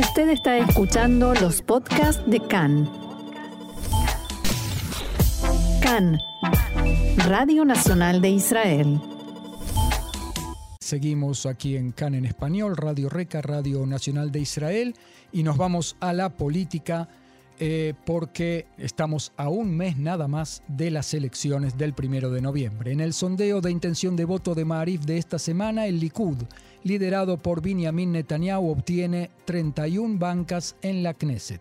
Usted está escuchando los podcasts de CAN. CAN, Radio Nacional de Israel. Seguimos aquí en CAN en español, Radio Reca, Radio Nacional de Israel, y nos vamos a la política eh, porque estamos a un mes nada más de las elecciones del primero de noviembre. En el sondeo de intención de voto de Maarif de esta semana, el Likud, liderado por Benjamin Netanyahu, obtiene 31 bancas en la Knesset.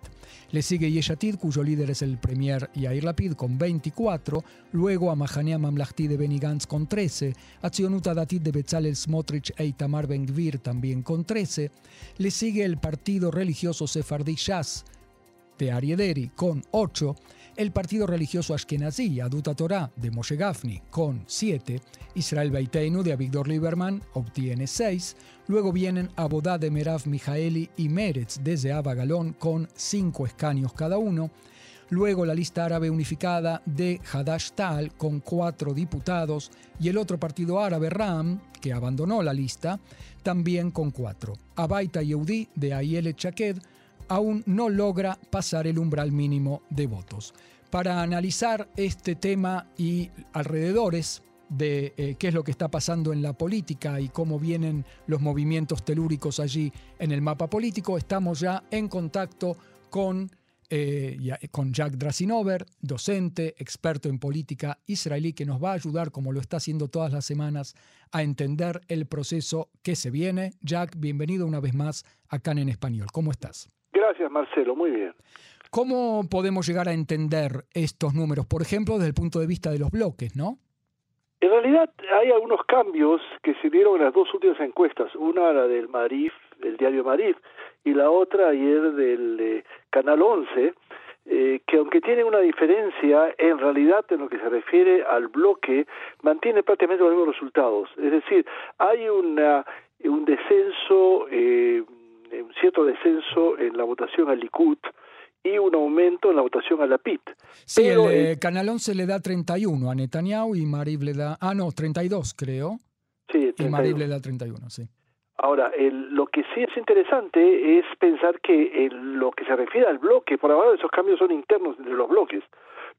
Le sigue Yeshatid, cuyo líder es el premier Yair Lapid, con 24, luego a Mahanea Mamlahti de Benny Gantz con 13, a Tzionuta Datit de Bezalel Smotrich e Itamar Ben Gvir también con 13, le sigue el partido religioso Sefardí Shas, de Ariederi con 8, el partido religioso Ashkenazi Aduta Torah de Moshe Gafni con 7, Israel Beiteinu de Avigdor Lieberman obtiene 6, luego vienen Abodá de Merav Mijaeli y Meretz de Zeava Galón con 5 escaños cada uno, luego la lista árabe unificada de Hadash Tal con 4 diputados y el otro partido árabe Ram, que abandonó la lista, también con 4. Abaita Yehudi de Ayele Chaked aún no logra pasar el umbral mínimo de votos. Para analizar este tema y alrededores de eh, qué es lo que está pasando en la política y cómo vienen los movimientos telúricos allí en el mapa político, estamos ya en contacto con, eh, con Jack Drasinover, docente, experto en política israelí, que nos va a ayudar, como lo está haciendo todas las semanas, a entender el proceso que se viene. Jack, bienvenido una vez más acá en Español. ¿Cómo estás? Gracias, Marcelo. Muy bien. ¿Cómo podemos llegar a entender estos números? Por ejemplo, desde el punto de vista de los bloques, ¿no? En realidad hay algunos cambios que se dieron en las dos últimas encuestas. Una la del Marif, del diario Marif, y la otra ayer del eh, Canal 11, eh, que aunque tiene una diferencia, en realidad en lo que se refiere al bloque, mantiene prácticamente los mismos resultados. Es decir, hay una, un descenso... Eh, cierto descenso en la votación al Likud y un aumento en la votación a la PIT. Sí, el, eh, Canal 11 le da 31 a Netanyahu y Marib le da, ah no, 32 creo. Sí, 32. Y Marib le da 31, sí. Ahora, el, lo que sí es interesante es pensar que en lo que se refiere al bloque, por ahora esos cambios son internos entre los bloques.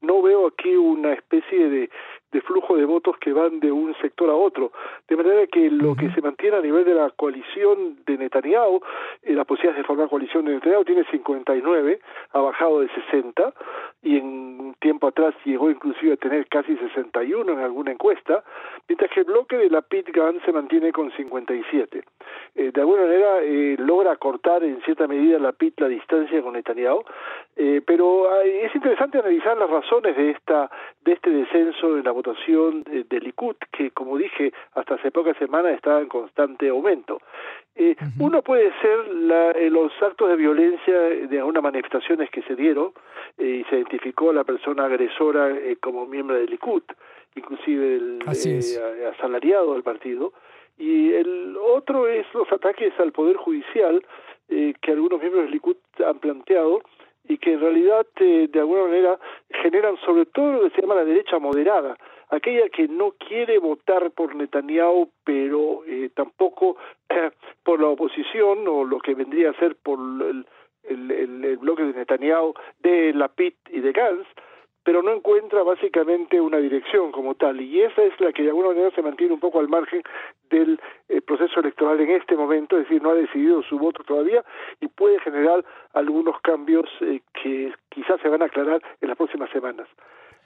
No veo aquí una especie de, de flujo de votos que van de un sector a otro. De manera que lo que se mantiene a nivel de la coalición de Netanyahu, eh, la posibilidad de formar coalición de Netanyahu tiene 59, ha bajado de 60 y en tiempo atrás llegó inclusive a tener casi 61 en alguna encuesta, mientras que el bloque de la Pit Gun se mantiene con 57. Eh, de alguna manera eh, logra cortar en cierta medida la Pit la distancia con Netanyahu, eh, pero es interesante analizar las razones de esta de este descenso en la votación del Likud, que como dije hasta hace pocas semanas estaba en constante aumento. Eh, Uno puede ser la, eh, los actos de violencia de algunas manifestaciones que se dieron eh, y se identificó a la persona agresora eh, como miembro del Likud, inclusive el eh, asalariado del partido. Y el otro es los ataques al Poder Judicial que algunos miembros del Likud han planteado y que en realidad de alguna manera generan sobre todo lo que se llama la derecha moderada, aquella que no quiere votar por Netanyahu, pero eh, tampoco eh, por la oposición o lo que vendría a ser por el, el, bloque de Netanyahu, de Lapid y de Gantz, pero no encuentra básicamente una dirección como tal y esa es la que de alguna manera se mantiene un poco al margen del eh, proceso electoral en este momento, es decir, no ha decidido su voto todavía y puede generar algunos cambios eh, que quizás se van a aclarar en las próximas semanas.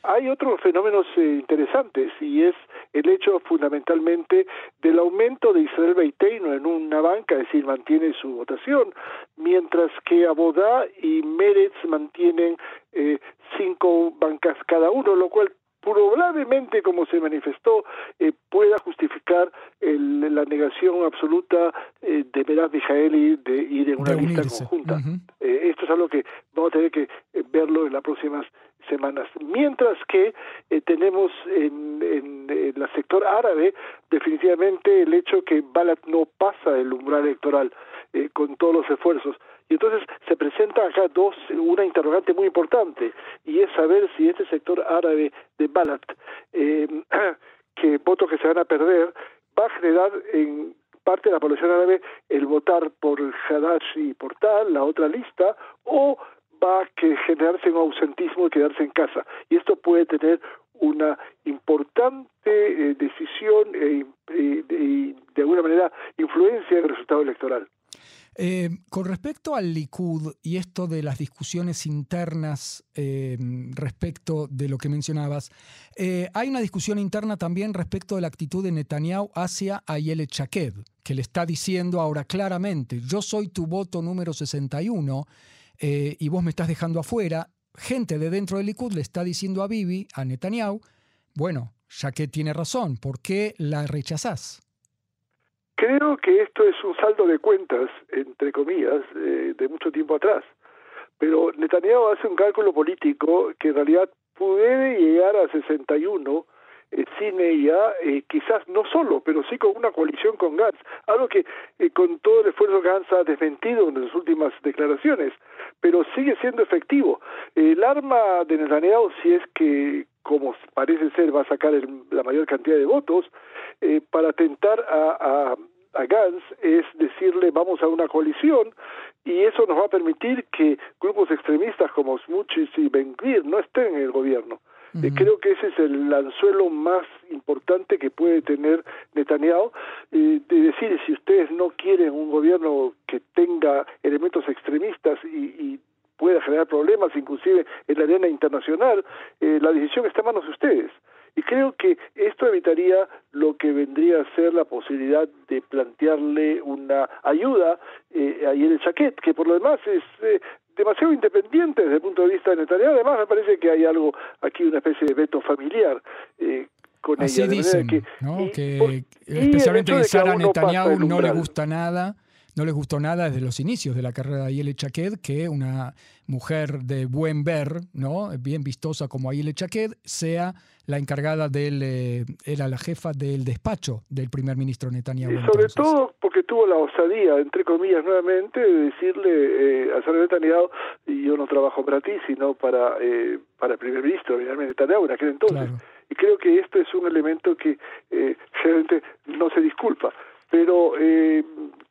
Hay otros fenómenos eh, interesantes y es el hecho fundamentalmente del aumento de Israel Beiteino en una banca, es decir, mantiene su votación, mientras que Abodá y Meretz mantienen eh, cinco bancas cada uno, lo cual probablemente, como se manifestó, eh, pueda justificar el, la negación absoluta eh, de Merav Mijaeli de ir en una lista conjunta. Eh, esto es algo que vamos a tener que eh, verlo en las próximas semanas. Mientras que eh, tenemos en, en, en el sector árabe definitivamente el hecho que Balat no pasa el umbral electoral eh, con todos los esfuerzos. Y entonces se presenta acá dos, una interrogante muy importante, y es saber si este sector árabe de Balat, eh, que votos que se van a perder, va a generar en parte de la población árabe el votar por Hadash y por tal, la otra lista, o va a generarse un ausentismo y quedarse en casa. Y esto puede tener una importante eh, decisión e, y de alguna manera influencia en el resultado electoral. Eh, con respecto al Likud y esto de las discusiones internas eh, respecto de lo que mencionabas, hay una discusión interna también respecto de la actitud de Netanyahu hacia Ayelet Shaked, que le está diciendo ahora claramente, yo soy tu voto número 61 y vos me estás dejando afuera, gente de dentro del Likud le está diciendo a Bibi, a Netanyahu, bueno, ya que tiene razón, ¿por qué la rechazás? Creo que esto es un saldo de cuentas, entre comillas, eh, de mucho tiempo atrás. Pero Netanyahu hace un cálculo político que en realidad puede llegar a 61 eh, sin ella, eh, quizás no solo, pero sí con una coalición con Gantz, algo que eh, con todo el esfuerzo Gantz ha desmentido en sus últimas declaraciones, pero sigue siendo efectivo. El arma de Netanyahu, si es que, como parece ser, va a sacar la mayor cantidad de votos, para atentar a, a a Gantz es decirle vamos a una coalición y eso nos va a permitir que grupos extremistas como Smuchis y Ben no estén en el gobierno. Eh, creo que ese es el anzuelo más importante que puede tener Netanyahu, eh, de decir, si ustedes no quieren un gobierno que tenga elementos extremistas y, pueda generar problemas, inclusive en la arena internacional, eh, la decisión está en manos de ustedes. Y creo que esto evitaría lo que vendría a ser la posibilidad de plantearle una ayuda eh, a el Chaquet, que por lo demás es demasiado independiente desde el punto de vista de Netanyahu. Además, me parece que hay algo aquí, una especie de veto familiar. Eh, con Así ella, dicen, que, ¿no? que especialmente a Sara Netanyahu no le gusta nada no les gustó nada desde los inicios de la carrera de Ayele Chaked que una mujer de buen ver, ¿no? bien vistosa como Ayele Chaked, sea la encargada del, eh, era la jefa del despacho del primer ministro Netanyahu. Y sobre todo porque tuvo la osadía, entre comillas, nuevamente, de decirle eh, a Sara Netanyahu, yo no trabajo para ti, sino para, eh, para el primer ministro, Netanyahu, en aquel entonces. Y creo que esto es un elemento que eh, realmente no se disculpa. Pero eh,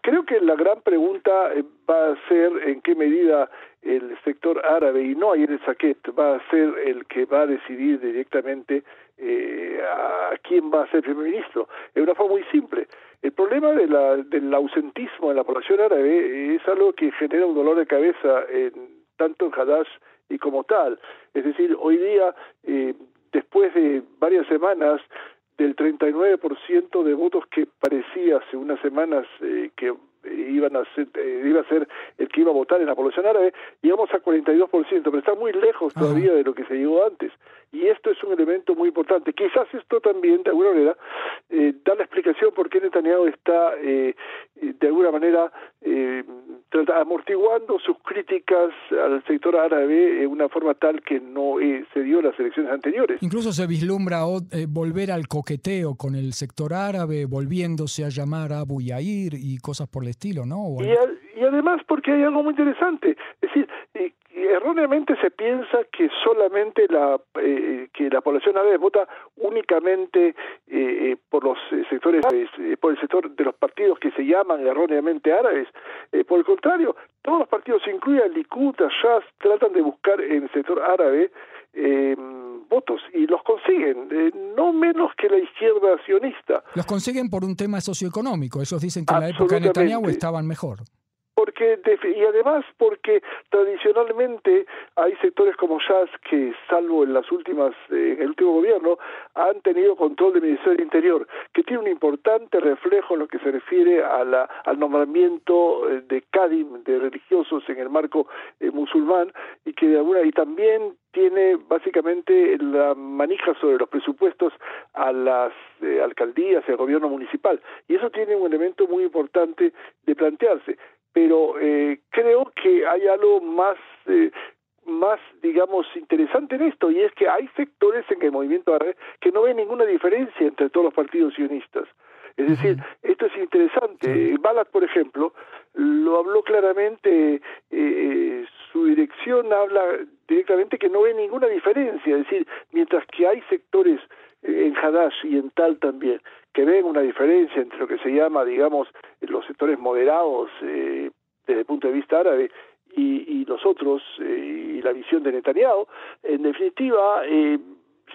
creo que la gran pregunta eh, va a ser en qué medida el sector árabe, y no el Saquet, va a ser el que va a decidir directamente eh, a quién va a ser primer ministro. Es una forma muy simple. El problema de la, del ausentismo en la población árabe es algo que genera un dolor de cabeza en, tanto en Hadash y como tal. Es decir, hoy día, eh, después de varias semanas del 39% de votos que parecía hace unas semanas eh, que iban a ser, eh, iba a ser el que iba a votar en la población árabe, llegamos a 42%, pero está muy lejos todavía de lo que se llegó antes. Y esto es un elemento muy importante. Quizás esto también, de alguna manera, eh, da la explicación por qué Netanyahu está, eh, de alguna manera, eh, amortiguando sus críticas al sector árabe en una forma tal que no se dio en las elecciones anteriores. Incluso se vislumbra volver al coqueteo con el sector árabe, volviéndose a llamar Abu Yair y cosas por el estilo, ¿no? Y, y, además porque hay algo muy interesante, es decir, erróneamente se piensa que solamente la eh, que la población árabe vota únicamente eh, eh, por los sectores por el sector de los partidos que se llaman erróneamente árabes. Por el contrario todos los partidos incluyen Likud Shas tratan de buscar en el sector árabe votos y los consiguen, no menos que la izquierda sionista. Los consiguen por un tema socioeconómico, ellos dicen que en la época de Netanyahu estaban mejor porque y además porque tradicionalmente hay sectores como Jazz que salvo en las últimas eh, el último gobierno han tenido control del Ministerio del Interior que tiene un importante reflejo en lo que se refiere a la, al nombramiento eh, de Kadim de religiosos en el marco eh, musulmán y que de alguna y también tiene básicamente la manija sobre los presupuestos a las alcaldías y al gobierno municipal. Y eso tiene un elemento muy importante de plantearse pero eh, creo que hay algo más eh, más digamos interesante en esto y es que hay sectores en el movimiento árabe que no ven ninguna diferencia entre todos los partidos sionistas es decir esto es interesante. Balak por ejemplo lo habló claramente eh, su dirección habla directamente que no ve ninguna diferencia. Es decir mientras que hay sectores en Hadash y en Tal también que ven una diferencia entre lo que se llama, digamos, los sectores moderados eh, desde el punto de vista árabe y, y los otros, eh, y la visión de Netanyahu, en definitiva, eh,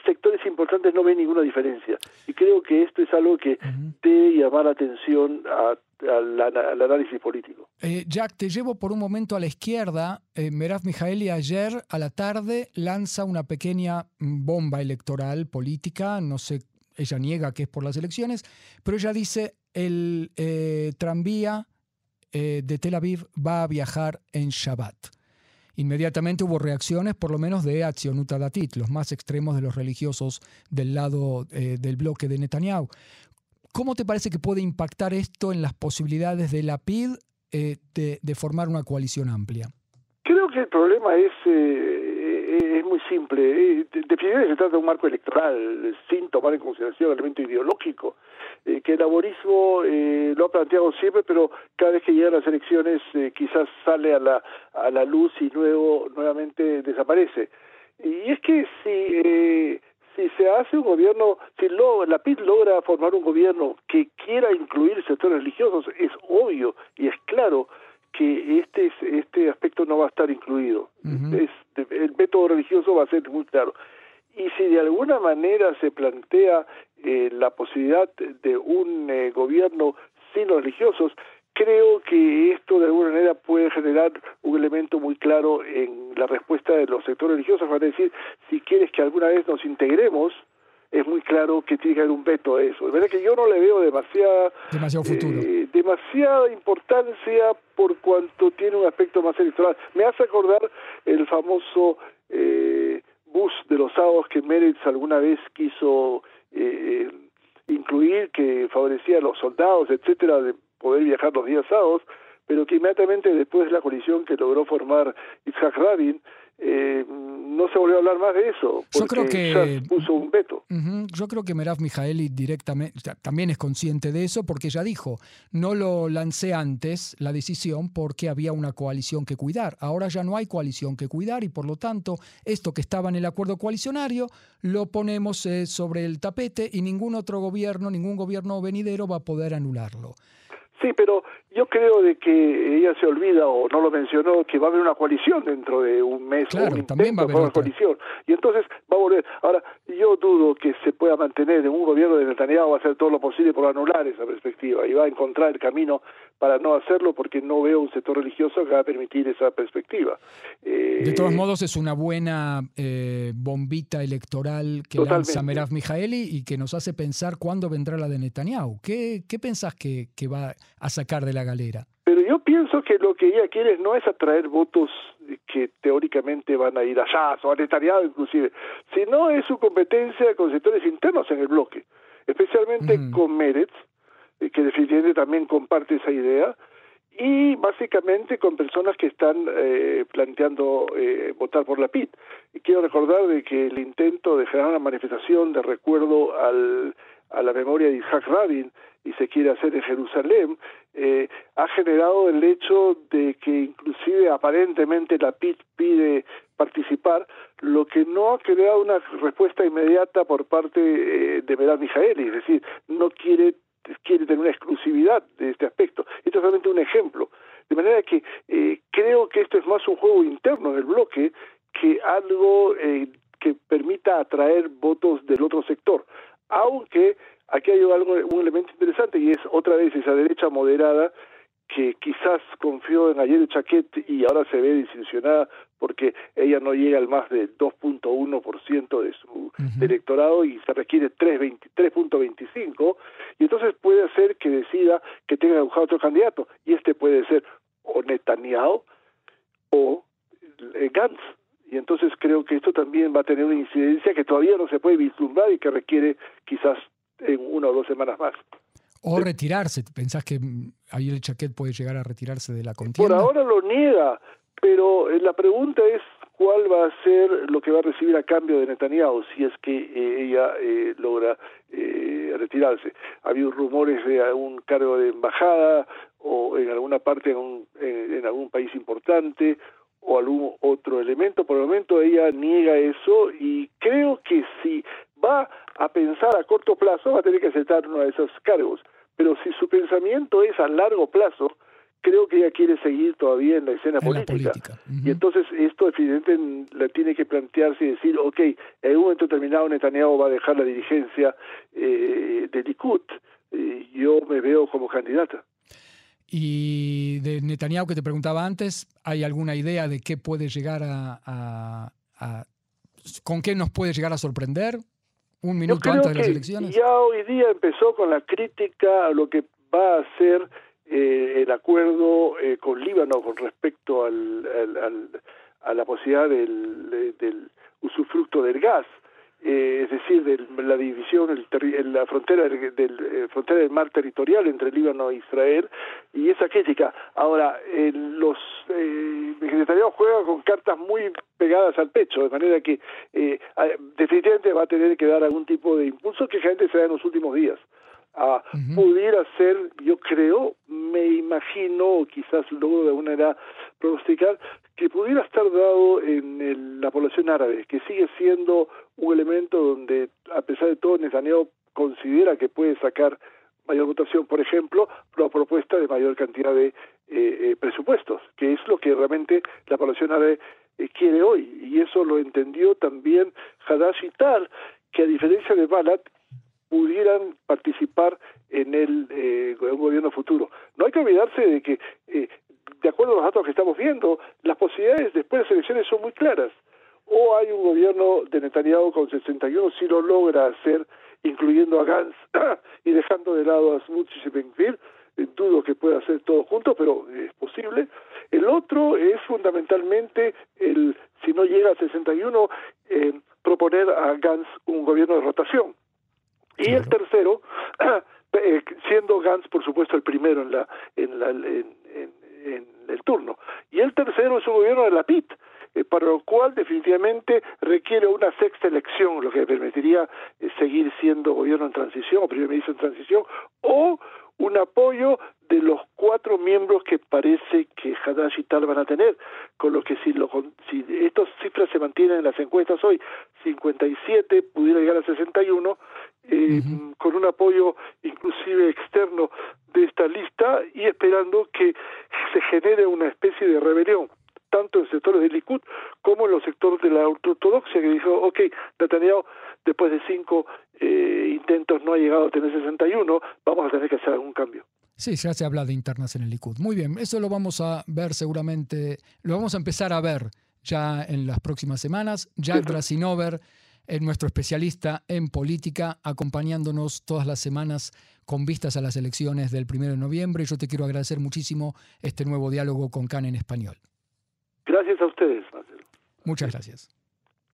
sectores importantes no ven ninguna diferencia. Y creo que esto es algo que debe llamar la atención a, al análisis político. Eh, Jack, te llevo por un momento a la izquierda. Eh, Merav Mijaeli ayer a la tarde lanza una pequeña bomba electoral política, no sé, ella niega que es por las elecciones, pero ella dice el eh, tranvía eh, de Tel Aviv va a viajar en Shabbat. Inmediatamente hubo reacciones, por lo menos de Atzionut Datit, los más extremos de los religiosos del lado eh, del bloque de Netanyahu. ¿Cómo te parece que puede impactar esto en las posibilidades de la PID eh, de, formar una coalición amplia? Creo que el problema es, es muy simple. Definitivamente se trata de un marco electoral sin tomar en consideración el elemento ideológico eh, que el laborismo eh, lo ha planteado siempre, pero cada vez que llegan las elecciones eh, quizás sale a la, a la luz y luego nuevamente desaparece. Y es que si, eh, si se hace un gobierno, si lo, la PID logra formar un gobierno que quiera incluir sectores religiosos, es obvio y es claro que este este aspecto no va a estar incluido. Va a ser muy claro. Y si de alguna manera se plantea eh, la posibilidad de un eh, gobierno sin los religiosos, creo que esto de alguna manera puede generar un elemento muy claro en la respuesta de los sectores religiosos, para decir, si quieres que alguna vez nos integremos, es muy claro que tiene que haber un veto a eso. De verdad que yo no le veo demasiada, Demasiado futuro. Eh, demasiada importancia por cuanto tiene un aspecto más electoral. Me hace acordar el famoso eh, bus de los sábados que Meretz alguna vez quiso eh, incluir, que favorecía a los soldados, etcétera, de poder viajar los días sábados, pero que inmediatamente después de la colisión que logró formar Isaac Rabin, eh, no se volvió a hablar más de eso. Yo creo que puso un veto. Uh -huh, yo creo que Merav Mijaeli directamente también es consciente de eso porque ya dijo, no lo lancé antes la decisión porque había una coalición que cuidar. Ahora ya no hay coalición que cuidar y por lo tanto esto que estaba en el acuerdo coalicionario lo ponemos eh, sobre el tapete y ningún otro gobierno, ningún gobierno venidero va a poder anularlo. Sí, pero yo creo de que ella se olvida o no lo mencionó que va a haber una coalición dentro de un mes claro, un también va a haber una coalición y entonces va a volver. Ahora yo dudo que se pueda mantener en un gobierno de Netanyahu va a hacer todo lo posible por anular esa perspectiva y va a encontrar el camino para no hacerlo porque no veo un sector religioso que va a permitir esa perspectiva. Eh, de todos modos es una buena eh, bombita electoral que totalmente. lanza Merav Mijaeli y que nos hace pensar cuándo vendrá la de Netanyahu. ¿Qué, qué pensás que, que va a sacar de la galera? Pero yo pienso que lo que ella quiere no es atraer votos que teóricamente van a ir a Shas o inclusive, sino es su competencia con sectores internos en el bloque, especialmente mm. con Meretz, que definitivamente también comparte esa idea, y básicamente con personas que están eh, planteando eh, votar por la PIT. Y quiero recordar de que el intento de generar una manifestación de recuerdo al, a la memoria de Isaac Rabin y se quiere hacer en Jerusalén, eh, ha generado el hecho de que inclusive aparentemente la PIT pide participar, lo que no ha creado una respuesta inmediata por parte eh, de Meral Mijaeli, es decir, no quiere quiere tener una exclusividad de este aspecto. Esto es solamente un ejemplo. De manera que eh, creo que esto es más un juego interno en el bloque que algo eh, que permita atraer votos del otro sector. Aunque aquí hay algo, un elemento interesante y es otra vez esa derecha moderada que quizás confió en ayer Chaquet y ahora se ve desilusionada porque ella no llega al más del 2.1% de su uh -huh. electorado y se requiere 3.25 y entonces puede ser que decida que tenga que buscar otro candidato y este puede ser o Netanyahu o eh, Gantz y entonces creo que esto también va a tener una incidencia que todavía no se puede vislumbrar y que requiere quizás en una o dos semanas más. O retirarse. ¿Pensás que Ayer Chaquet puede llegar a retirarse de la contienda? Por ahora lo niega, pero la pregunta es cuál va a ser lo que va a recibir a cambio de Netanyahu si es que eh, ella eh, logra eh, retirarse. Ha habido rumores de algún cargo de embajada o en alguna parte en, un, en, en algún país importante o algún otro elemento. Por el momento ella niega eso y creo que si va a pensar a corto plazo va a tener que aceptar uno de esos cargos. Pero si su pensamiento es a largo plazo, creo que ella quiere seguir todavía en la escena política. Y entonces esto evidentemente la tiene que plantearse y decir, ok, en un momento determinado Netanyahu va a dejar la dirigencia eh, de Likud, y yo me veo como candidata. Y de Netanyahu que te preguntaba antes, ¿hay alguna idea de qué puede llegar a, con qué nos puede llegar a sorprender? Un minuto antes de las elecciones. Ya hoy día empezó con la crítica a lo que va a ser eh, el acuerdo eh, con Líbano con respecto al, a la posibilidad del, del usufructo del gas. Eh, es decir, de la división, el la frontera del, del frontera del mar territorial entre Líbano e Israel y esa crítica. Ahora, eh, los eh, Netanyahu juega con cartas muy pegadas al pecho, de manera que eh, definitivamente va a tener que dar algún tipo de impulso que gente se da en los últimos días a pudiera ser, yo creo, me imagino, quizás luego de alguna manera pronosticar, que pudiera estar dado en la población árabe, que sigue siendo un elemento donde, a pesar de todo, Netanyahu considera que puede sacar mayor votación, por ejemplo, la propuesta de mayor cantidad de eh, eh, presupuestos, que es lo que realmente la población árabe eh, quiere hoy. Y eso lo entendió también Hadash y Tal, que a diferencia de Balat, pudieran participar en el eh, un gobierno futuro. No hay que olvidarse de que, eh, de acuerdo a los datos que estamos viendo, las posibilidades después de las elecciones son muy claras. O hay un gobierno de Netanyahu con 61 si lo logra hacer, incluyendo a Gantz y dejando de lado a Smuts y Benvir, eh, dudo que pueda hacer todo junto, pero es posible. El otro es fundamentalmente el, si no llega a 61, eh, proponer a Gantz un gobierno de rotación y el tercero, eh, siendo Gantz, por supuesto, el primero en, la, en, la, en, el turno. Y el tercero es un gobierno de la PIT, eh, para lo cual definitivamente requiere una sexta elección, lo que permitiría eh, seguir siendo gobierno en transición o primer ministro en transición, o un apoyo de los cuatro miembros que parece que Hadash y tal van a tener, con lo que si, lo, si estas cifras se mantienen en las encuestas hoy, 57 pudiera llegar a 61, eh, con un apoyo inclusive externo de esta lista y esperando que se genere una especie de rebelión tanto en sectores del Likud como en los sectores de la ortodoxia que dijo, ok, Netanyahu después de cinco eh, intentos no ha llegado a tener 61, vamos a tener que hacer algún cambio. Sí, ya se habla de internas en el Likud. Muy bien, eso lo vamos a ver seguramente, lo vamos a empezar a ver ya en las próximas semanas. Jack Drasinover es nuestro especialista en política, acompañándonos todas las semanas con vistas a las elecciones del 1 de noviembre. Yo te quiero agradecer muchísimo este nuevo diálogo con CAN en español. Gracias a ustedes, Marcelo. Muchas gracias.